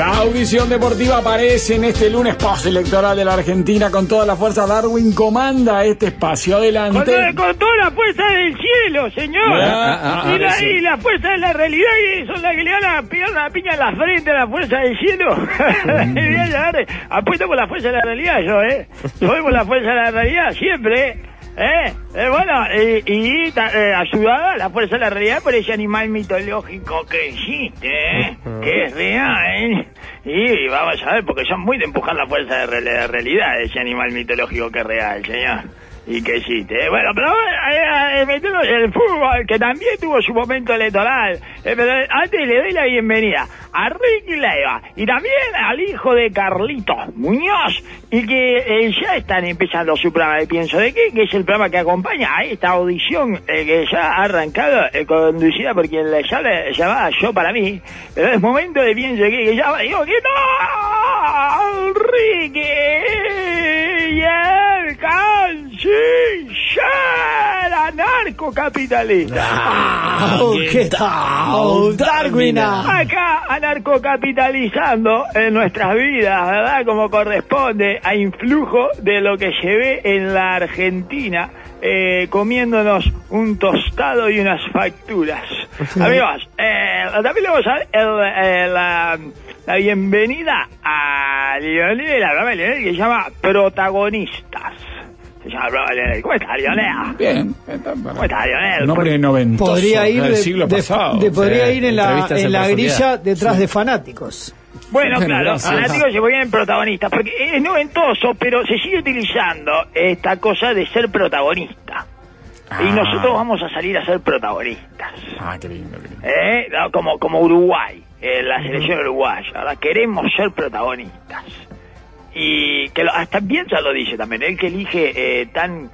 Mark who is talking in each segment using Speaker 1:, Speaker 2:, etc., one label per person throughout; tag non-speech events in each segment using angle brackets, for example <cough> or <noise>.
Speaker 1: La audición deportiva aparece en este lunes postelectoral de la Argentina con toda la fuerza. Darwin comanda este espacio.
Speaker 2: Con,
Speaker 1: Adelante.
Speaker 2: toda- con toda la fuerza del cielo, señor.
Speaker 1: Ah, ah,
Speaker 2: y, la,
Speaker 1: sí.
Speaker 2: y la fuerza de la realidad y son las que le van a pegar una piña en la frente a la fuerza del cielo. <laughs> A llevar, apuesto por la fuerza de la realidad yo, ¿eh? Yo por la fuerza de la realidad siempre, ¿eh? ¿Eh? Eh, bueno, y, y ta- eh, ayudada la fuerza de la realidad por ese animal mitológico que existe, ¿eh? Que es real, Y vamos a ver, porque son muy de empujar la fuerza de realidad ese animal mitológico que es real, señor. Y que existe. Bueno, pero eh, eh, el fútbol, que también tuvo su momento electoral. Eh, pero antes le doy la bienvenida a Ricky Leiva y también al hijo de Carlito Muñoz, y que eh, ya están empezando su programa de Pienso de qué, que es el programa que acompaña a esta audición eh, que ya ha arrancado, conducida por quien le llamaba Yo para mí. Pero es momento de Pienso de qué, que ya digo, ¿qué tal, Ricky? Y el canciller anarcocapitalista.
Speaker 3: ¿Qué tal, Darwina?
Speaker 2: Acá anarcocapitalizando en nuestras vidas, ¿verdad? Como corresponde a influjo de lo que llevé en la Argentina, eh, comiéndonos un tostado y unas facturas. Amigos, eh, también le vamos a dar el- la, la bienvenida a Lionel, la programa de Lionel que se llama Protagonistas. Se llama el programa de Lionel. ¿Cómo está Lionel?
Speaker 1: Bien.
Speaker 2: ¿Cómo está Lionel?
Speaker 1: Un hombre noventoso
Speaker 3: Podría ir,
Speaker 1: del
Speaker 3: de,
Speaker 1: siglo
Speaker 3: de-
Speaker 1: pasado.
Speaker 3: de- podría
Speaker 1: Sí,
Speaker 3: ir en la, en la grilla detrás de fanáticos.
Speaker 2: Bueno, claro, fanáticos se ponían protagonistas, porque es noventoso, pero se sigue utilizando esta cosa de ser protagonista. Y
Speaker 1: Ah.
Speaker 2: nosotros vamos a salir a ser protagonistas.
Speaker 1: Ah, qué lindo, qué lindo.
Speaker 2: ¿eh? No, Como, como Uruguay, eh, la selección uruguaya. Ahora queremos ser protagonistas. Y que lo- hasta Bielsa lo dice también, él que elige eh, tan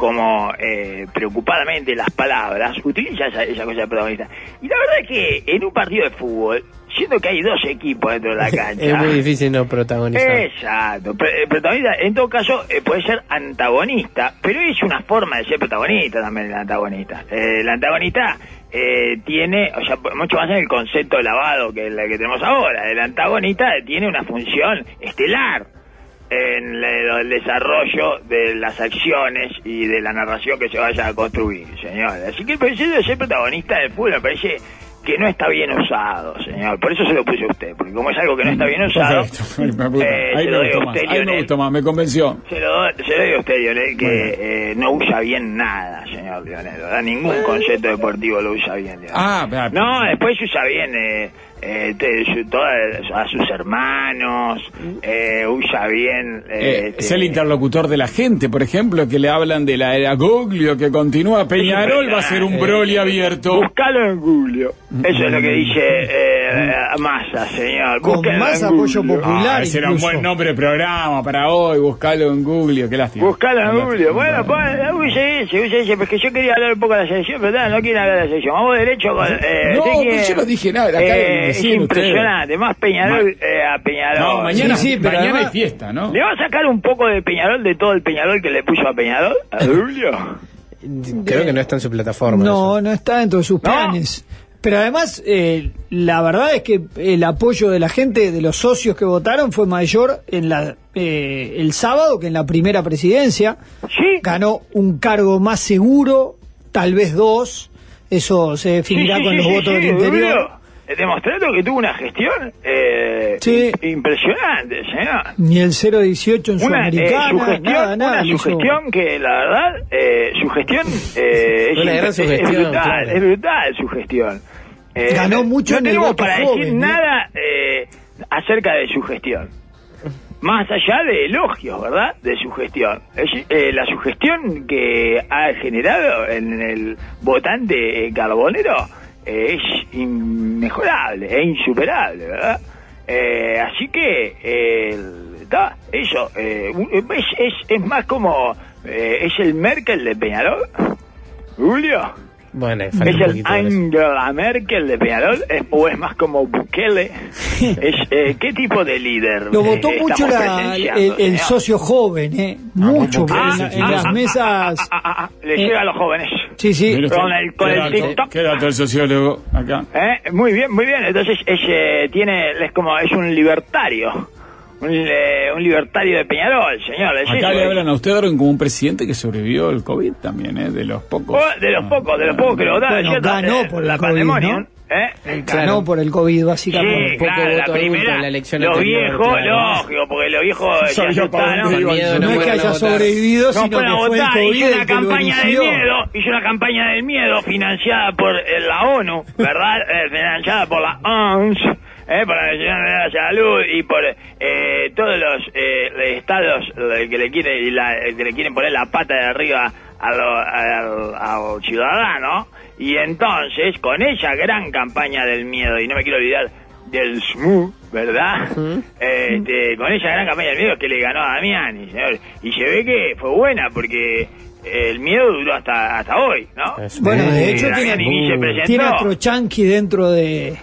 Speaker 2: como eh, preocupadamente las palabras, utiliza esa, esa cosa de protagonista. Y la verdad es que en un partido de fútbol, siendo que hay dos equipos dentro de la <laughs> cancha,
Speaker 4: Es muy difícil no protagonizar.
Speaker 2: Exacto. Eh, protagonista, en todo caso, eh, puede ser antagonista, pero es una forma de ser protagonista también el antagonista. Eh, el antagonista eh, tiene, o sea, mucho más en el concepto de lavado que el que tenemos ahora. El antagonista tiene una función estelar en el desarrollo de las acciones y de la narración que se vaya a construir, señor. Así que el proceso de ser protagonista del fútbol me parece que no está bien usado, señor. Por eso se lo puse a usted, porque como es algo que no está bien <laughs> usado, eh,
Speaker 1: Ahí
Speaker 2: se
Speaker 1: me
Speaker 2: lo doy a
Speaker 1: gustó más.
Speaker 2: usted,
Speaker 1: Ahí me gustó más. Me convenció.
Speaker 2: Se lo, doy- se lo doy a usted, Lionel, que eh, no usa bien nada, señor Lionel. ¿verdad? Ningún concepto deportivo lo usa bien, Lionel.
Speaker 1: Ah, ah,
Speaker 2: No, después usa bien eh, eh, te- su- toda- a sus hermanos, eh, usa bien... eh,
Speaker 1: Eh,
Speaker 2: este,
Speaker 1: es el interlocutor de la gente, por ejemplo, que le hablan de la era Goglio, que continúa Peñarol, va a ser un Broly abierto.
Speaker 2: Buscalo en Google. Eso es lo que dice eh, Massa, señor.
Speaker 3: Con
Speaker 2: Búsquenlo
Speaker 3: más
Speaker 2: en
Speaker 3: apoyo popular.
Speaker 1: Ah, ese era un buen nombre de programa para hoy, buscalo en Google, qué lástima.
Speaker 2: Buscalo en Google. Bueno, pues, ese, use ese, porque yo quería hablar un poco de la selección, pero no, no quiero hablar de la selección. Vamos derecho con... Eh,
Speaker 1: No, pues
Speaker 2: quiere-
Speaker 1: yo no dije nada, acá
Speaker 2: Eh, es
Speaker 1: ustedes.
Speaker 2: impresionante, más Peñarol eh, a Peñarol.
Speaker 1: No, mañana,
Speaker 3: Sí, sí, pero
Speaker 1: mañana
Speaker 3: además-
Speaker 1: hay fiesta, ¿no?
Speaker 2: ¿Le va a sacar un poco de Peñarol de todo el Peñarol que le puso a Peñarol? ¿A <laughs> Julio?
Speaker 4: Creo que no está en su plataforma.
Speaker 3: No, no está dentro de sus
Speaker 2: No.
Speaker 3: planes. Pero además, eh, la verdad es que el apoyo de la gente, de los socios que votaron, fue mayor en la eh, el sábado que en la primera presidencia.
Speaker 2: Sí.
Speaker 3: Ganó un cargo más seguro, tal vez dos. Eso se definirá
Speaker 2: Sí, sí,
Speaker 3: con
Speaker 2: sí,
Speaker 3: los
Speaker 2: sí,
Speaker 3: votos
Speaker 2: sí,
Speaker 3: del interior.
Speaker 2: Julio. Eh, Demostrando que tuvo una gestión eh,
Speaker 3: Sí.
Speaker 2: impresionante, señor.
Speaker 3: Ni el 018 en
Speaker 2: Una, eh,
Speaker 3: Sudamericana,
Speaker 2: su gestión,
Speaker 3: nada, nada.
Speaker 2: una
Speaker 3: hizo.
Speaker 2: sugestión que la verdad, eh, su gestión eh, <laughs> es,
Speaker 4: Una gran
Speaker 2: es-
Speaker 4: sugestión,
Speaker 2: es brutal,
Speaker 4: claro.
Speaker 2: es brutal su gestión. Eh,
Speaker 3: Ganó mucho
Speaker 2: no
Speaker 3: en el
Speaker 2: tenemos
Speaker 3: voto
Speaker 2: para
Speaker 3: joven,
Speaker 2: decir
Speaker 3: ¿eh?
Speaker 2: nada eh, acerca de su gestión. Más allá de elogios, ¿verdad? De su gestión. Es- eh, la sugestión que ha generado en el votante eh, carbonero eh, es inmejorable, es insuperable, ¿verdad? Eh, así que, eh, da, eso, eh, es, es, es más como, eh, es el Merkel de Peñarol, Julio.
Speaker 4: Bueno,
Speaker 2: ¿Es el. Angela Merkel de Peñarol ¿Es- o es más como Bukele? Es, eh, ¿Qué tipo de líder?
Speaker 3: Lo
Speaker 2: eh,
Speaker 3: votó
Speaker 2: estamos
Speaker 3: mucho la- el, el
Speaker 2: señor?
Speaker 3: socio joven, ¿eh? Mucho.
Speaker 2: Ah,
Speaker 3: en, en
Speaker 2: ah,
Speaker 3: las
Speaker 2: ah,
Speaker 3: mesas.
Speaker 2: ah, ah, ah, ah, le
Speaker 3: Eh,
Speaker 2: llega a los jóvenes.
Speaker 3: Sí, sí.
Speaker 2: Con el- con
Speaker 1: ¿qué
Speaker 2: el TikTok.
Speaker 1: ¿Qué dato el sociólogo acá?
Speaker 2: ¿Eh? Muy bien, muy bien. Entonces es, eh, tiene, es como, es un libertario. Un, eh, un libertario de Peñarol, señor. es
Speaker 1: Acá
Speaker 2: eso,
Speaker 1: le
Speaker 2: eh.
Speaker 1: hablan a usted Darwin, como un presidente que sobrevivió al COVID también, ¿eh? De los pocos.
Speaker 2: Oh, de los pocos, de los pocos que lo votaron,
Speaker 3: Bueno,
Speaker 2: ¿cierto?
Speaker 3: ganó
Speaker 2: Eh,
Speaker 3: por el
Speaker 2: la
Speaker 3: COVID,
Speaker 2: pandemia,
Speaker 3: ¿no?
Speaker 2: ¿Eh?
Speaker 3: Ganó
Speaker 4: Claro.
Speaker 3: por el COVID,
Speaker 2: Sí,
Speaker 3: básicamente.
Speaker 4: poco
Speaker 2: claro, la
Speaker 4: voto
Speaker 2: primera,
Speaker 4: en la elección
Speaker 2: los viejos,
Speaker 4: claro.
Speaker 2: lógico, porque los viejos <laughs>
Speaker 1: iba.
Speaker 4: Miedo,
Speaker 3: no, es que haya sobrevivido,
Speaker 2: No
Speaker 3: sino que fue el COVID
Speaker 2: hizo
Speaker 3: el
Speaker 2: una
Speaker 3: que lo
Speaker 2: campaña del miedo, hizo una campaña del miedo financiada por eh, la ONU, ¿verdad? Eh, financiada por la OMS, eh, por la Nación de la Salud y por eh, todos los eh, estados eh, que le quieren y la- eh, que le quieren poner la pata de arriba a lo- al- al ciudadano. Y entonces, con esa gran campaña del miedo, y no me quiero olvidar del SMU, ¿verdad? Este, con esa gran campaña del miedo que le ganó a Damiani, señor. Y se ve que fue buena porque el miedo duró hasta hasta hoy, ¿no?
Speaker 3: Bueno, de hecho tiene, tiene a Trochanqui dentro de,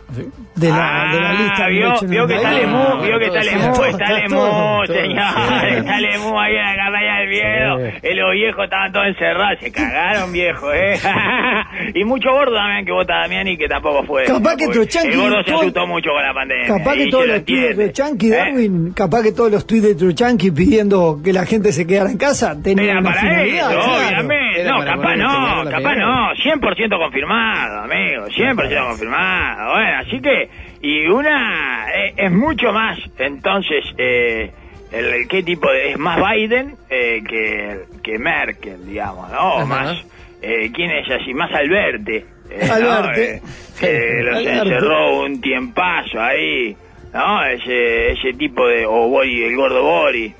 Speaker 3: de, la, de la
Speaker 2: Ah,
Speaker 3: lista.
Speaker 2: vio,
Speaker 3: Derecho
Speaker 2: vio que está. Lemú, vio que está Lemú, está Lemú, señor, está Lemú ahí en la campaña del miedo,
Speaker 4: Sí.
Speaker 2: Los viejos estaban todos encerrados, se cagaron viejos, eh, <laughs> y mucho gordo también que vota Damiani que tampoco fue.
Speaker 3: Capaz que Trochanqui
Speaker 2: El gordo se asustó mucho con la pandemia.
Speaker 3: Capaz
Speaker 2: y
Speaker 3: que todos
Speaker 2: lo
Speaker 3: los tweets de. Trochanqui,
Speaker 2: ¿Eh?
Speaker 3: Darwin, capaz que todos los tweets de Trochanqui pidiendo que la gente se quedara en casa tenían una finalidad.
Speaker 2: obviamente.
Speaker 4: Era
Speaker 2: No, capaz no, capaz no. 100% confirmado, amigo. 100% confirmado. Bueno, así que, y una, eh, es mucho más, entonces, eh, el, el- qué tipo de, es más Biden eh, que, que Merkel, digamos, ¿no? O más, eh, ¿quién es así? Más Alberte. eh, ¿no?
Speaker 3: Alberte.
Speaker 2: Eh, <laughs> que los
Speaker 3: Alberte.
Speaker 2: encerró un tiempazo ahí, ¿no? Ese, ese tipo de, o Bori, el gordo Bori.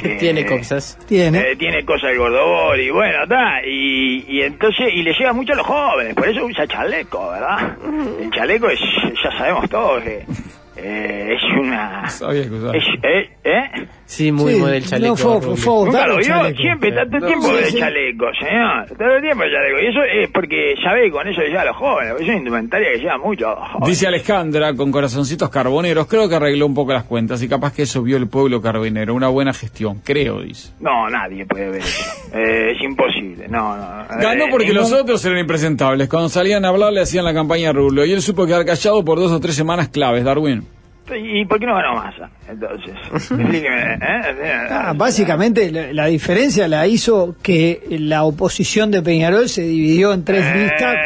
Speaker 2: Que- <laughs>
Speaker 4: Tiene cosas.
Speaker 3: Tiene.
Speaker 2: eh, tiene cosas el gordobor y bueno, está. Y, y entonces, y le llega mucho a los jóvenes, por eso usa chaleco, ¿verdad? El chaleco es, ya sabemos todos que eh, es una...
Speaker 1: Sabía que usaba.
Speaker 2: Es, eh, ¿eh?
Speaker 4: Sí, muy
Speaker 3: Sí,
Speaker 4: model chaleco.
Speaker 3: no fue- fue
Speaker 2: Nunca lo
Speaker 3: el
Speaker 2: vio,
Speaker 3: chaleco.
Speaker 2: siempre, tanto
Speaker 4: No,
Speaker 2: tiempo
Speaker 3: sí,
Speaker 2: de
Speaker 3: sí.
Speaker 2: chaleco, señor. Todo el tiempo de chaleco. Y eso es porque ya ve, con eso llega a los jóvenes, porque es una indumentaria que lleva mucho jóvenes.
Speaker 1: Dice Alejandra, con corazoncitos carboneros, creo que arregló un poco las cuentas y capaz que eso vio el pueblo carbonero. Una buena gestión, creo, dice.
Speaker 2: No, nadie puede ver eso. <laughs> Eh, es imposible, no, no.
Speaker 1: Ganó
Speaker 2: Eh,
Speaker 1: porque
Speaker 2: ningún-
Speaker 1: los otros eran impresentables. Cuando salían a hablar le hacían la campaña a Rulo y él supo quedar callado por dos o tres semanas claves, Darwin.
Speaker 2: ¿Y por qué no ganó Massa? Entonces, <laughs> explíqueme, ¿eh?
Speaker 3: Ah, básicamente la, la diferencia la hizo que la oposición de Peñarol se dividió en tres
Speaker 2: Eh.
Speaker 3: listas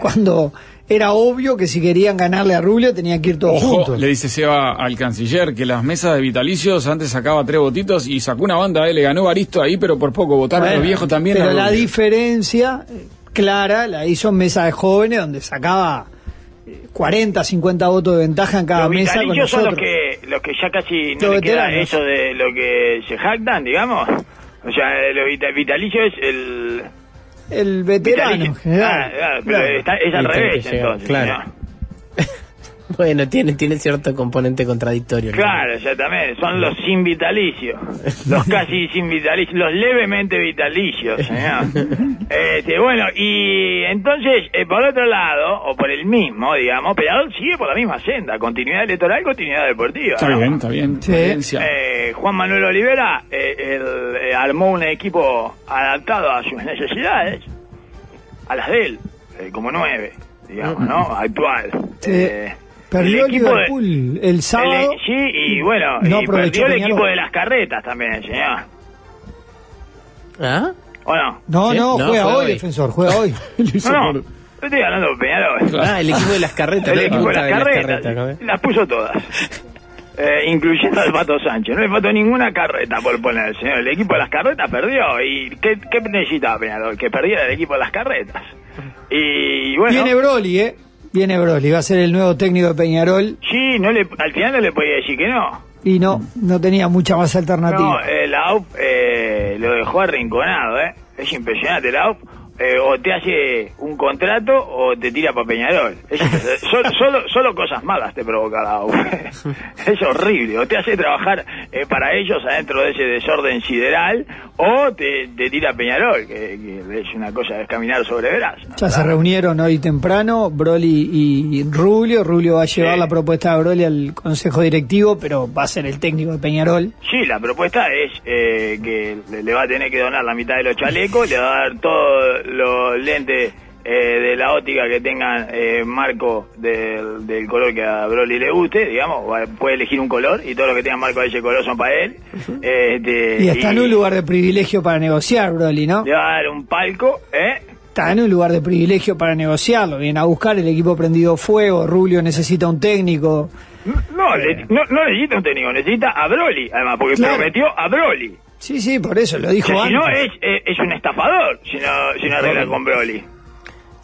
Speaker 3: cuando era obvio que si querían ganarle a Rubio tenían que ir todos
Speaker 1: Ojo,
Speaker 3: juntos.
Speaker 1: le dice Seba al canciller que las mesas de vitalicios antes sacaba tres votitos y sacó una banda, eh, le ganó Baristo ahí, pero por poco votaron
Speaker 3: Bueno,
Speaker 1: los viejos también.
Speaker 3: Pero
Speaker 1: a
Speaker 3: la diferencia clara la hizo en mesa de jóvenes donde sacaba 40, 50 votos de ventaja en cada
Speaker 2: Los
Speaker 3: mesa con
Speaker 2: vitalicios son los
Speaker 3: nosotros.
Speaker 2: que, los que ya casi no le queda eso de lo que se jactan, digamos. O sea, eh, los vita- vitalicios es el...
Speaker 3: El veterano en
Speaker 2: vitalicio.
Speaker 3: general.
Speaker 2: Ah, claro, pero
Speaker 3: Claro.
Speaker 2: está- es al revés, entonces.
Speaker 4: claro.
Speaker 2: ¿no? <laughs>
Speaker 4: Bueno, tiene, tiene cierto componente contradictorio. ¿no?
Speaker 2: Claro, exactamente. Son los sin vitalicios. Los <laughs> casi sin vitalicios. Los levemente vitalicios, señor. <laughs> Este, bueno, y entonces, eh, por otro lado, o por el mismo, digamos, Peñarol sigue por la misma senda. Continuidad electoral, continuidad deportiva.
Speaker 1: Está
Speaker 2: ¿no?
Speaker 1: bien, está bien.
Speaker 3: Sí.
Speaker 2: Eh, Juan Manuel Olivera eh, él, eh, armó un equipo adaptado a sus necesidades, a las de él, eh, como nueve, digamos, ¿no? Actual.
Speaker 3: Sí. Perdió el
Speaker 2: equipo de-
Speaker 3: Liverpool el sábado.
Speaker 2: el- sí, y bueno,
Speaker 3: No
Speaker 2: y perdió el
Speaker 3: Peñarol.
Speaker 2: equipo de las carretas también, señor.
Speaker 4: ¿Ah?
Speaker 2: ¿O no?
Speaker 3: No,
Speaker 4: ¿Sí?
Speaker 3: no,
Speaker 4: No,
Speaker 3: juega hoy,
Speaker 4: hoy.
Speaker 3: defensor, juega hoy. <laughs>
Speaker 2: No, no, yo estoy hablando de Peñarol.
Speaker 4: Ah, el equipo de las <laughs> carretas.
Speaker 2: El
Speaker 4: ¿no?
Speaker 2: equipo de las carretas,
Speaker 4: ¿no?
Speaker 2: las puso todas. <laughs> Eh, incluyendo al Pato Sánchez. No le faltó ninguna carreta por poner, señor. El equipo de las carretas perdió. ¿Y qué, qué necesitaba Peñarol? Que perdiera el equipo de las carretas. Y bueno...
Speaker 3: Viene Broly, ¿eh? Viene Broly, va a ser el nuevo técnico de Peñarol
Speaker 2: Sí, no le, al final no le podía decir que no.
Speaker 3: y no, no tenía mucha más alternativa.
Speaker 2: No, eh, la AUP eh, lo dejó arrinconado, ¿eh? Es impresionante, la AUP eh, o te hace un contrato o te tira para Peñarol. Eso- <laughs> solo, solo, solo cosas malas te provoca la U. <laughs> es horrible. O te hace trabajar eh, para ellos adentro de ese desorden sideral o te, te tira a Peñarol, que, que es una cosa de caminar sobre veras. ¿no?
Speaker 3: Ya se reunieron hoy temprano, Broly y Rubio. Rubio va a llevar
Speaker 2: Sí.
Speaker 3: la propuesta de Broly al consejo directivo, pero va a ser el técnico de Peñarol.
Speaker 2: Sí, la propuesta es eh, que le- va a tener que donar la mitad de los chalecos, le va a dar todos los lentes eh, de la óptica que tengan eh, marco del, del color que a Broly le guste, digamos, puede elegir un color y todos los que tengan marco de ese color son para él. Este,
Speaker 3: Y está en un lugar de privilegio para negociar, Broly, ¿no?
Speaker 2: Le va a dar un palco, ¿eh?
Speaker 3: Está en un lugar de privilegio para negociarlo. Viene a buscar el equipo prendido fuego. Rubio necesita un técnico.
Speaker 2: No, le- no, no necesita un técnico, necesita a Broly, además, porque
Speaker 3: Claro.
Speaker 2: prometió a Broly.
Speaker 3: Sí, sí, por eso lo dijo
Speaker 2: si
Speaker 3: antes.
Speaker 2: no, es, es, es un estafador si no, si no arregla con Broly.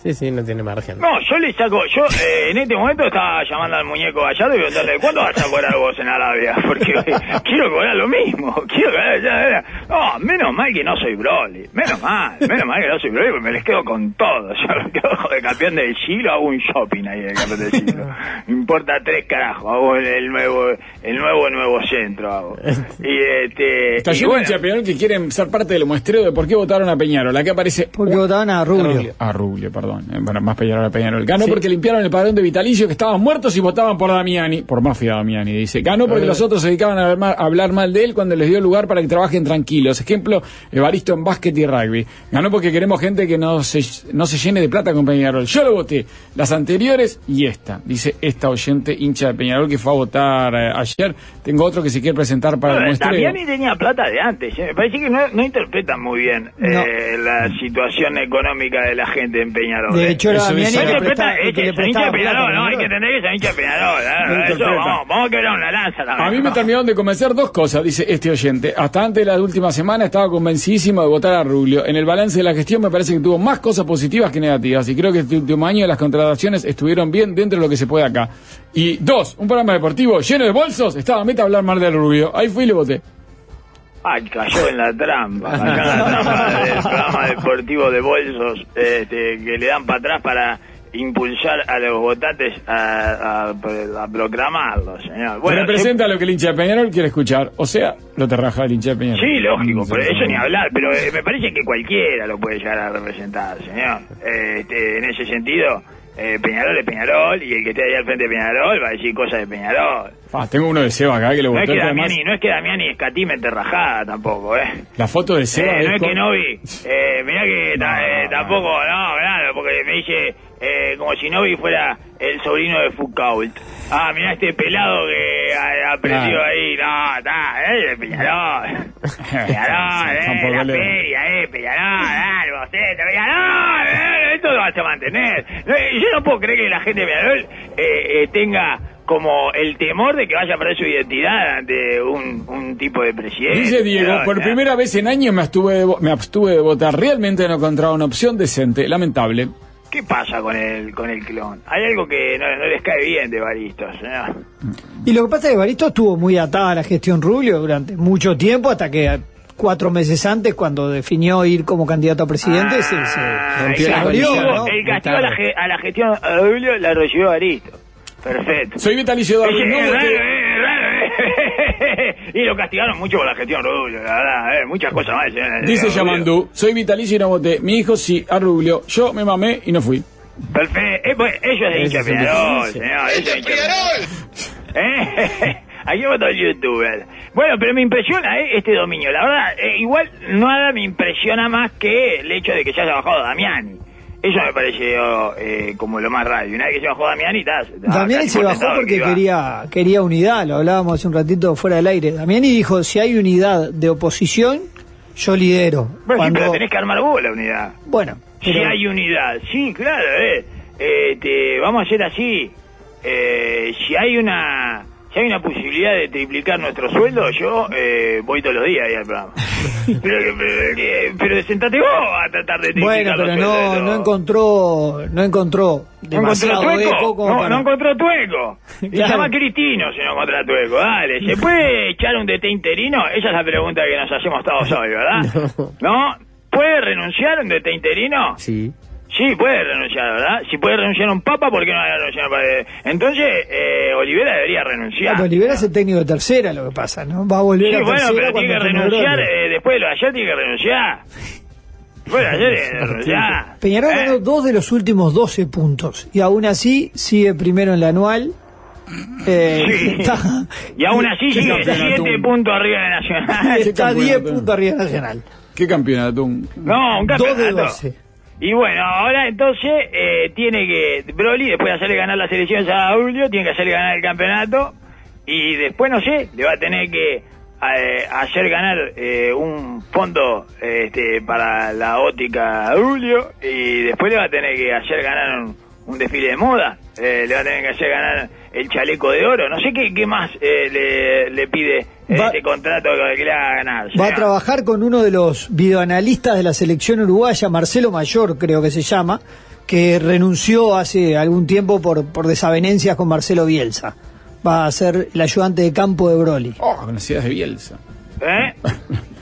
Speaker 4: Sí, sí, no tiene margen.
Speaker 2: No, yo le saco, yo eh, en este momento estaba llamando al muñeco Gallardo y preguntarle, ¿cuánto vas a cobrar vos en Arabia? <laughs> Porque eh, quiero cobrar lo mismo, <laughs> quiero cobrar, ya, ya. No, menos mal que no soy Broly, menos mal, menos mal que no soy Broly, porque me les quedo con todo, <laughs> yo me quedo de campeón del siglo, hago un shopping ahí de campeón del siglo. Me importa tres carajos, hago el, el nuevo, el nuevo nuevo centro hago. Y este...
Speaker 1: Está lleno
Speaker 2: bueno,
Speaker 1: Peñarol que quieren ser parte del muestreo de por qué votaron a Peñarol. Acá aparece
Speaker 3: Porque votaban a Rubio.
Speaker 1: A Rubio, perdón. Eh, Bueno, más Peñarol a Peñarol. Ganó porque limpiaron el padrón de Vitalicio que estaban muertos y votaban por Damiani. Por mafia Damiani, dice. Ganó porque los otros se dedicaban a hablar, a hablar mal de él cuando les dio lugar para que trabajen tranquilos. Ejemplo, Evaristo en básquet y rugby. Ganó porque queremos gente que no se, no se llene de plata con Peñarol. Yo lo voté. Las anteriores y esta. Dice esta oyente hincha de Peñarol que fue a votar eh, ayer. Tengo otro que se quiere presentar para el
Speaker 2: Bueno,
Speaker 1: muestreo.
Speaker 2: Damiani tenía plata de antes. ¿eh? Me parece que no, no interpretan muy bien
Speaker 3: No.
Speaker 2: eh, la situación económica de la gente en Peñarol.
Speaker 3: De
Speaker 2: ¿eh?
Speaker 3: hecho, era
Speaker 1: Eso
Speaker 3: Damiani que presta-
Speaker 2: es
Speaker 3: le prestaba.
Speaker 2: Peñarol, no, hay que entender que se hincha Peñarol. ¿eh?
Speaker 1: No
Speaker 2: Eso,
Speaker 1: interpreta.
Speaker 2: vamos, vamos a quebrar una lanza. también.
Speaker 1: A mí me terminaron de convencer dos cosas, dice este oyente. Hasta antes de la última semana estaba convencidísimo de votar a Rubio. En el balance de la gestión me parece que tuvo más cosas positivas que negativas. Y creo que este último año las contrataciones estuvieron bien dentro de lo que se puede acá. Y dos, un programa deportivo lleno de bolsos. Estaba meta a hablar mal del Rubio. Ahí fui y le voté.
Speaker 2: Ay, cayó en la trampa. Cayó en la trampa del programa deportivo de bolsos este, que le dan para atrás para impulsar a los votantes a, a, a proclamarlo, señor. Bueno,
Speaker 1: Representa lo que el hincha de Peñarol quiere escuchar. O sea, lo te raja el hincha de Peñarol.
Speaker 2: Sí, lógico, pero eso ni hablar, pero eh, me parece que cualquiera lo puede llegar a representar, señor. Este, en ese sentido, eh, Peñarol es Peñarol y el que esté ahí al frente de Peñarol va a decir cosas de Peñarol.
Speaker 1: Ah, tengo uno de Seba acá que le
Speaker 2: No es que
Speaker 1: que además,
Speaker 2: Damiani, no es que Damiani escatime enterrajada tampoco, ¿eh?
Speaker 1: la foto de Seba
Speaker 2: Eh, no es
Speaker 1: con-
Speaker 2: que Novi, <laughs> eh, mirá que eh, tampoco, no, claro, porque me dice eh, como si Novi fuera el sobrino de Foucault. Ah, mirá este pelado que ha aprendió
Speaker 1: Claro.
Speaker 2: ahí, no, está, eh, Peñarol. <laughs> Peñarol, eh, la feria, eh, Peñarol, vos, eh, Peñarol, eh, esto lo vas a mantener. Yo no puedo creer que la gente de Peñarol eh, eh, tenga como el temor de que vaya a perder su identidad ante un, un tipo de presidente.
Speaker 1: Dice Diego, por primera vez en años me abstuve, de, me abstuve de votar. Realmente no encontraba una opción decente. Lamentable.
Speaker 2: ¿Qué pasa con el, con el clon? Hay algo que no, no les cae bien de Baristos. ¿no?
Speaker 3: Y lo que pasa es que Baristo estuvo muy atada a la gestión Rubio durante mucho tiempo, hasta que cuatro meses antes, cuando definió ir como candidato a presidente, se, se
Speaker 2: Ah,
Speaker 3: rompió
Speaker 2: el
Speaker 3: la
Speaker 2: castigo,
Speaker 3: abrió, ¿no?
Speaker 2: el castigo a la, ge- a la gestión a Julio la recibió Baristos. Perfecto.
Speaker 1: Soy Vitalicio
Speaker 2: es raro, eh, es raro, eh. y lo castigaron mucho por la gestión Rubio, la verdad, eh, muchas cosas más. eh,
Speaker 1: Dice. Yamandú, soy vitalicio y no voté. Mi hijo sí, a Rubio. Yo me mamé y no fui.
Speaker 2: Perfecto. Eh, pues, ellos de hincha Peñarol, señor. Ellos de hincha Peñarol. ¿Eh? <laughs> Aquí votó el youtuber. Bueno, pero me impresiona eh, este dominio. La verdad, eh, igual nada me impresiona más que el hecho de que se haya bajado Damiani. Eso me pareció eh, como lo más raro. Una vez que se bajó Damiani, estás.
Speaker 3: Damiani se bajó porque quería, quería unidad, lo hablábamos hace un ratito fuera del aire. Damiani dijo, si hay unidad de oposición, yo lidero.
Speaker 2: Bueno, sí, pero tenés que armar vos la unidad.
Speaker 3: Bueno,
Speaker 2: Si hay unidad, sí, claro, eh. Este, vamos a hacer así. Eh, si hay una si hay una posibilidad de triplicar nuestro sueldo, yo eh, voy todos los días ahí al programa. pero, <laughs> pero, eh, pero sentate vos a tratar de
Speaker 3: bueno,
Speaker 2: triplicar
Speaker 3: pero
Speaker 2: los
Speaker 3: no,
Speaker 2: de
Speaker 3: no encontró, no encontró
Speaker 2: ¿No encontró
Speaker 3: demasiado eco
Speaker 2: tueco? No,
Speaker 3: para-
Speaker 2: no encontró tueco. Y
Speaker 3: Claro.
Speaker 2: llama a Cristino si no encontró tueco. Dale, ¿se puede echar un DT interino? Esa es la pregunta que nos hacemos todos <laughs> hoy, ¿verdad? ¿No? ¿Puede renunciar un DT interino?
Speaker 4: Sí.
Speaker 2: Sí, puede renunciar, ¿verdad? Si puede renunciar un papa, ¿por qué no va a renunciar un papa? Entonces, eh, Olivera debería renunciar.
Speaker 3: Olivera es el técnico de tercera, lo que pasa, ¿no? Va a volver
Speaker 2: Sí,
Speaker 3: a
Speaker 2: bueno,
Speaker 3: tercera
Speaker 2: pero tiene que renunciar, eh, después de lo de ayer tiene que renunciar. Después de ayer tiene que <laughs> renunciar.
Speaker 3: Peñarol
Speaker 2: Eh,
Speaker 3: ganó dos de los últimos 12 puntos y aún así sigue primero en la anual. Eh,
Speaker 2: Sí. <laughs>
Speaker 3: está,
Speaker 2: Y aún así
Speaker 1: ¿Qué
Speaker 2: sigue
Speaker 1: campeonato?
Speaker 2: 7 puntos arriba de Nacional.
Speaker 3: está
Speaker 1: campeonato?
Speaker 3: 10 puntos arriba de Nacional.
Speaker 1: ¿Qué campeonato?
Speaker 2: No, un
Speaker 3: Dos de
Speaker 2: campeonato.
Speaker 3: 12.
Speaker 2: Y bueno, ahora entonces eh, tiene que, Broly, después de hacerle ganar las elecciones a Julio, tiene que hacerle ganar el campeonato. Y después, no sé, le va a tener que eh, hacer ganar eh, un fondo este, para la óptica a Julio. Y después le va a tener que hacer ganar un, un desfile de moda. Eh, le va a tener que hacer ganar el chaleco de oro. No sé qué, qué más eh, le, le pide
Speaker 3: Va-
Speaker 2: este contrato que le haga ganar.
Speaker 3: Va a trabajar con uno de los videoanalistas de la selección uruguaya, Marcelo Mayor, creo que se llama, que renunció hace algún tiempo por, por desavenencias con Marcelo Bielsa. Va a ser el ayudante de campo de Broly.
Speaker 1: Oh, con las ideas de Bielsa.
Speaker 2: ¿Eh? <laughs>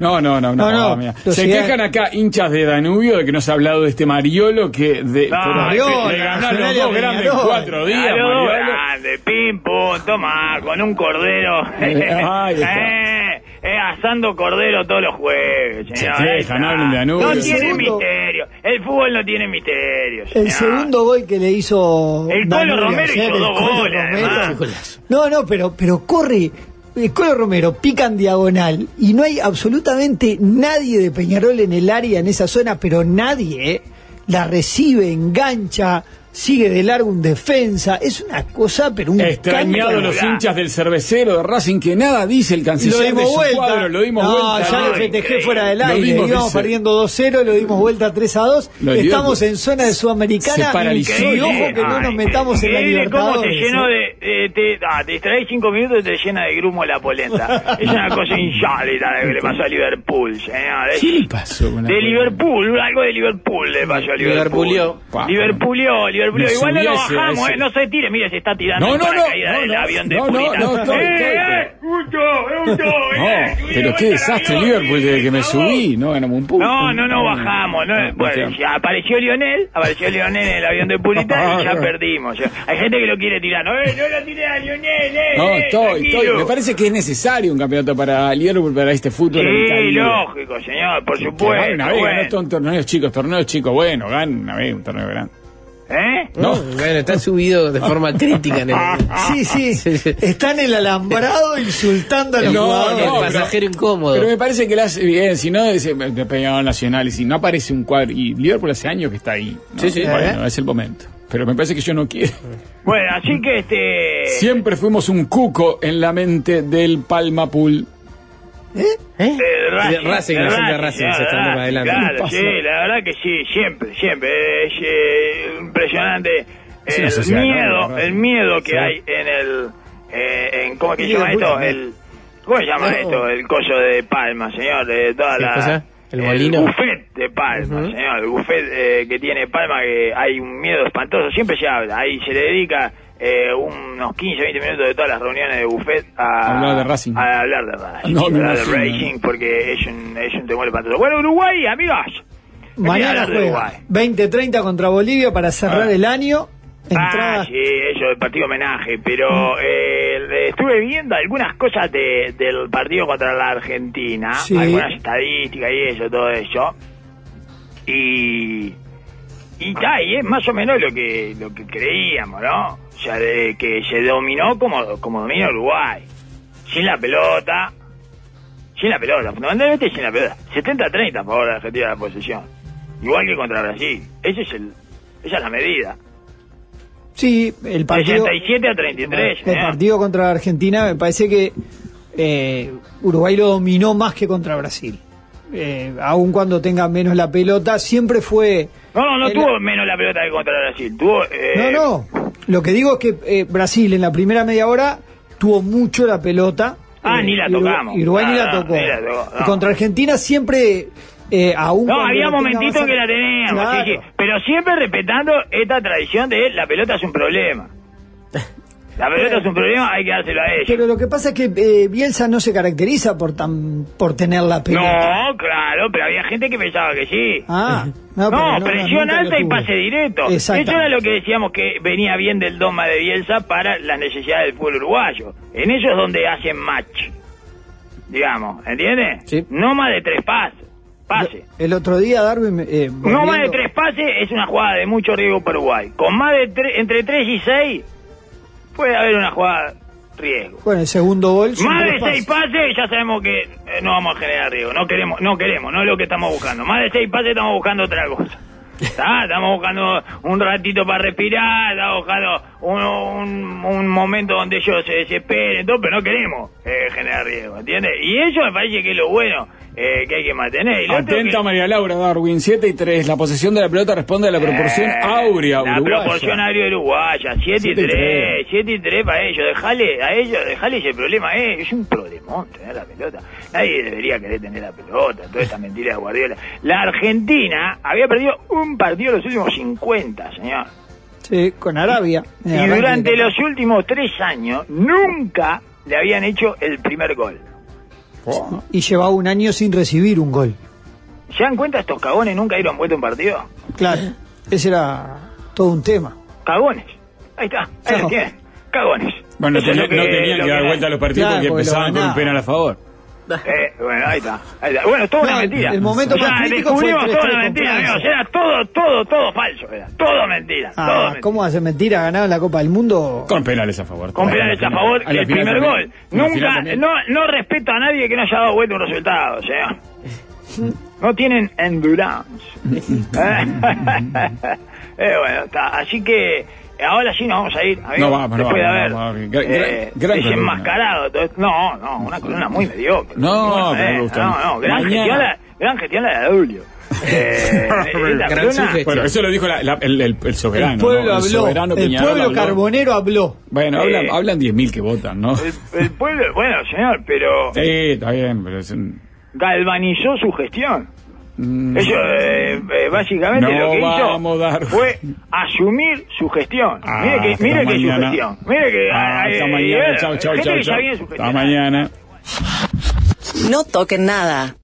Speaker 1: No, no, no, no.
Speaker 3: No, no,
Speaker 1: mira.
Speaker 3: los
Speaker 1: Se quejan acá hinchas de Danubio de que no se ha hablado de este Mariolo que de,
Speaker 2: No,
Speaker 1: pero-
Speaker 2: Mariolo,
Speaker 1: le ganó a los
Speaker 3: Mariolo,
Speaker 1: dos grandes en
Speaker 3: Peñarol.
Speaker 1: cuatro días.
Speaker 2: Algo
Speaker 1: Mariolo.
Speaker 2: grande, pim, pum, toma, con un cordero. <laughs>
Speaker 1: Ahí está. <laughs>
Speaker 2: eh, eh, asando cordero todos los jueves.
Speaker 1: Se
Speaker 2: señor,
Speaker 1: quejan,
Speaker 2: está.
Speaker 1: de Danubio.
Speaker 2: No
Speaker 1: El
Speaker 2: tiene
Speaker 3: segundo-
Speaker 2: misterio. El fútbol no tiene misterio.
Speaker 3: El
Speaker 2: señor.
Speaker 3: segundo gol que le hizo
Speaker 2: El Colo
Speaker 3: Danubio
Speaker 2: Romero
Speaker 3: ayer,
Speaker 2: hizo
Speaker 3: el
Speaker 2: dos
Speaker 3: Colo
Speaker 2: goles,
Speaker 3: Romero.
Speaker 2: además.
Speaker 3: No, no, pero, pero corre. El Colo Romero pica en diagonal y no hay absolutamente nadie de Peñarol en el área, en esa zona, pero nadie, ¿eh? La recibe, engancha, sigue de largo un defensa. Es una cosa, pero un
Speaker 1: Extrañado los hinchas del cervecero de Racing que nada dice el
Speaker 3: Lo
Speaker 1: canciller de
Speaker 3: dimos
Speaker 1: su
Speaker 3: vuelta.
Speaker 1: cuadro, lo dimos
Speaker 3: no,
Speaker 1: vuelta.
Speaker 3: ya
Speaker 2: no,
Speaker 3: lo festejé fuera del
Speaker 1: Lo
Speaker 3: aire. Íbamos perdiendo 2-0, lo dimos vuelta 3-2.
Speaker 1: Lo
Speaker 3: Estamos
Speaker 1: dio-
Speaker 3: en zona de Sudamericana.
Speaker 1: Se paralizó.
Speaker 3: Y ojo que no nos
Speaker 2: Ay,
Speaker 3: metamos en la
Speaker 2: increíble cómo se llenó de... eh, te, ah, te distraes cinco minutos y te llena de grumo la polenta. <laughs> es una cosa insólita lo que le pasó a Liverpool, señor.
Speaker 1: ¿Qué le pasó con la
Speaker 2: De? Liverpool, algo de Liverpool le pasó a Liverpool.
Speaker 4: Liverpoolió.
Speaker 1: Pa.
Speaker 2: Liverpoolió, Liverpoolió.
Speaker 1: Me
Speaker 2: Igual no lo bajamos,
Speaker 1: ese-
Speaker 2: eh, no se tire, mire, se está tirando
Speaker 1: No,
Speaker 2: el
Speaker 1: no, no,
Speaker 2: paracaídas
Speaker 1: no,
Speaker 2: del
Speaker 1: no,
Speaker 2: avión de
Speaker 1: no, no, no, estoy,
Speaker 2: ¡Eh,
Speaker 1: estoy,
Speaker 2: eh!
Speaker 1: No, pero qué desastre Liverpool desde que me subí, no ganamos un punto.
Speaker 2: No, no, no bajamos. No, bueno, ya apareció Lionel, apareció Lionel en el avión de Purita y ya perdimos. Hay gente que lo quiere tirar. No, eh, no lo tiré a Lionel, eh.
Speaker 1: No,
Speaker 2: eh,
Speaker 1: estoy, estoy. Me parece que es necesario un campeonato para Liverpool, para este fútbol.
Speaker 2: Sí, lógico, señor, por supuesto.
Speaker 1: una vez,
Speaker 2: bueno.
Speaker 1: ganó torneos chicos, torneos chicos, bueno, gana una vez un torneo grande.
Speaker 2: ¿Eh?
Speaker 1: No.
Speaker 4: Bueno, está subido de forma crítica en el,
Speaker 3: Sí, sí,
Speaker 4: Sí, sí.
Speaker 3: Está en el alambrado insultando a los
Speaker 1: No,
Speaker 3: jugadores.
Speaker 4: el pasajero incómodo.
Speaker 1: Pero me parece que la hace bien, si no, es de Peñarol Nacional, y si no aparece un cuadro, y Liverpool hace años que está ahí. ¿no?
Speaker 4: Sí, sí.
Speaker 1: Bueno, es el momento. Pero me parece que yo no quiero.
Speaker 2: Bueno, así que este.
Speaker 1: Siempre fuimos un cuco en la mente del Palmapul.
Speaker 3: ¿Eh?
Speaker 4: ¿Eh?
Speaker 2: Racing,
Speaker 4: de
Speaker 2: claro,
Speaker 4: se está
Speaker 2: Racing,
Speaker 4: para adelante.
Speaker 2: Claro,
Speaker 3: ¿Qué pasó?
Speaker 2: sí, la verdad que sí, siempre, siempre. Es eh, impresionante
Speaker 1: Es
Speaker 2: el
Speaker 1: sociedad
Speaker 2: miedo, el miedo que
Speaker 1: Sí.
Speaker 2: hay en el. Eh, en, ¿Cómo es que se llama
Speaker 3: es
Speaker 2: esto? El, ¿Cómo se llama
Speaker 3: No.
Speaker 2: esto? El collo de Palma, señor, de toda
Speaker 4: ¿Qué
Speaker 2: la.
Speaker 4: cosa? ¿El molino?
Speaker 2: buffet de Palma,
Speaker 4: Ujú.
Speaker 2: señor. El buffet eh, que tiene Palma, que hay un miedo espantoso. Siempre se habla. Ahí se le dedica eh, unos 15, 20 minutos de todas las reuniones de buffet a
Speaker 1: Hablar de Racing.
Speaker 2: A hablar de Racing.
Speaker 1: No, me
Speaker 2: hablar de
Speaker 1: imagino.
Speaker 2: Racing porque es un, es un temor espantoso. Bueno, Uruguay, amigos.
Speaker 3: Mañana juega
Speaker 2: Uruguay.
Speaker 3: 20-30 contra Bolivia para cerrar
Speaker 1: Ah.
Speaker 3: el año. Entrada.
Speaker 2: Ah, sí, eso, el partido homenaje, pero eh, le- estuve viendo algunas cosas de, del partido contra la Argentina,
Speaker 3: Sí.
Speaker 2: algunas estadísticas y eso, todo eso, y y ta, y es más o menos lo que lo que creíamos, ¿no? O sea, de que se dominó como, como domina Uruguay, sin la pelota, sin la pelota, fundamentalmente sin la pelota, 70-30 a favor de la Argentina de la posesión, igual que contra Brasil, ese es el, esa es la medida.
Speaker 3: Sí, el partido.
Speaker 2: 67 a 33.
Speaker 3: El
Speaker 2: ¿eh?
Speaker 3: partido contra Argentina me parece que eh, Uruguay lo dominó más que contra Brasil. Eh, aun cuando tenga menos la pelota, siempre fue...
Speaker 2: No, no, no tuvo menos la pelota que contra Brasil. Tuvo. eh,
Speaker 3: No, no. Lo que digo es que eh, Brasil en la primera media hora tuvo mucho la pelota.
Speaker 2: Ah,
Speaker 3: eh,
Speaker 2: ni la tocamos.
Speaker 3: y Uruguay ni
Speaker 2: Ah,
Speaker 3: la
Speaker 2: no,
Speaker 3: tocó.
Speaker 2: ni la tocó, no.
Speaker 3: Y contra Argentina siempre, eh, aún
Speaker 2: No, había momentitos que la teníamos, sí, sí. Pero siempre respetando esta tradición de la pelota es un problema. <laughs> La pelota es un problema, hay que dárselo a ellos.
Speaker 3: Pero lo que pasa es que eh, Bielsa no se caracteriza por tan por tener la pelota.
Speaker 2: No, claro, pero había gente que pensaba que sí.
Speaker 3: Ah,
Speaker 2: No, presión alta y pase directo. Eso era lo que decíamos que venía bien del doma de Bielsa para las necesidades del fútbol uruguayo. En eso es donde hacen match. Digamos, ¿entiendes?
Speaker 4: Sí.
Speaker 2: No más de tres pases. Pase.
Speaker 3: El otro día Darwin eh,
Speaker 2: No más de tres pases es una jugada de mucho riesgo para Uruguay. Con más de tre- entre tres y seis puede haber una jugada riesgo.
Speaker 3: Bueno, el segundo gol.
Speaker 2: Más de seis pases ya sabemos que eh, no vamos a generar riesgo. No queremos, no queremos, no es lo que estamos buscando. Más de seis pases estamos buscando otra cosa. ¿Está? <laughs> Estamos buscando un ratito para respirar, estamos buscando un, un- un momento donde ellos se desesperen, todo, pero no queremos eh, generar riesgo, ¿entiendes? Y eso me parece que es lo bueno eh, que hay que mantener. Y
Speaker 1: Atenta
Speaker 2: que-
Speaker 1: María Laura Darwin, 7 y 3. La posesión de la pelota responde a la proporción
Speaker 2: Eh,
Speaker 1: áurea
Speaker 2: La
Speaker 1: uruguaya.
Speaker 2: proporción áurea uruguaya, 7 y
Speaker 1: Siete y
Speaker 2: 3, 7 y 3 para ellos, dejale a ellos, dejale ese problema, eh, es un problemón tener la pelota. Nadie debería querer tener la pelota, toda esta mentira de Guardiola. La Argentina había perdido un partido en los últimos 50, señor.
Speaker 3: Sí, con Arabia. el
Speaker 2: Y
Speaker 3: arranque
Speaker 2: durante los últimos tres años nunca le habían hecho el primer gol.
Speaker 3: Y llevaba un año sin recibir un gol.
Speaker 2: ¿Se dan cuenta estos cagones nunca dieron vuelta un partido?
Speaker 3: Claro, ese era todo un tema.
Speaker 2: Cagones. Ahí está, ahí
Speaker 3: No.
Speaker 2: lo tienen. Cagones.
Speaker 1: Bueno,
Speaker 2: que-
Speaker 1: no tenían que dar vuelta a los partidos
Speaker 3: Claro,
Speaker 1: porque empezaban con un penal a favor. <laughs>
Speaker 2: Eh, bueno, ahí está, ahí está. Bueno, todo
Speaker 3: No,
Speaker 2: una mentira.
Speaker 3: el momento
Speaker 2: Ya
Speaker 3: más crítico fue el
Speaker 2: descubrimos
Speaker 3: 3-3
Speaker 2: toda una
Speaker 3: con
Speaker 2: mentira, amigos. Era todo, todo, todo falso. Era todo mentira. todo
Speaker 3: Ah,
Speaker 2: mentira.
Speaker 3: ¿Cómo hace mentira ganar la Copa del Mundo?
Speaker 1: Con penales a favor.
Speaker 2: Con penales a favor
Speaker 1: A final
Speaker 2: primer
Speaker 1: también.
Speaker 2: gol. Nunca, no, no respeto a nadie que no haya dado vuelta un resultado, o sea. <laughs> No tienen endurance. <laughs> eh, bueno, está. Así que ahora sí nos vamos a ir. amigos,
Speaker 1: No, vamos, no,
Speaker 2: después de
Speaker 1: vamos. Gran-
Speaker 2: eh,
Speaker 1: gran-
Speaker 2: desenmascarado. todo esto. No, no, una columna muy mediocre.
Speaker 1: No,
Speaker 2: Eh,
Speaker 1: pero me gusta.
Speaker 2: no, no, gran gestión, la, gran gestión la de Dulio. <laughs> Eh,
Speaker 4: Gran.
Speaker 1: Bueno, eso lo dijo la- la- el, el- el soberano.
Speaker 3: el pueblo
Speaker 1: ¿no?
Speaker 3: habló.
Speaker 1: soberano
Speaker 3: El
Speaker 1: Peñarol
Speaker 3: pueblo
Speaker 1: habló.
Speaker 3: carbonero habló.
Speaker 1: Bueno,
Speaker 2: Eh.
Speaker 1: hablan, hablan 10.000 que votan, ¿no?
Speaker 2: el, el pueblo, bueno, señor, pero
Speaker 1: Sí, está bien, pero es un-
Speaker 2: galvanizó su gestión.
Speaker 1: Mm,
Speaker 2: Eso, eh, eh, básicamente
Speaker 1: No
Speaker 2: lo que
Speaker 1: vamos,
Speaker 2: hizo
Speaker 1: Darwin.
Speaker 2: fue asumir su gestión.
Speaker 1: Ah,
Speaker 2: mire que, mire que su gestión. Mire que.
Speaker 1: Ah, hasta
Speaker 2: eh,
Speaker 1: mañana. chau.
Speaker 2: viene su
Speaker 1: Hasta mañana.
Speaker 5: No toquen nada.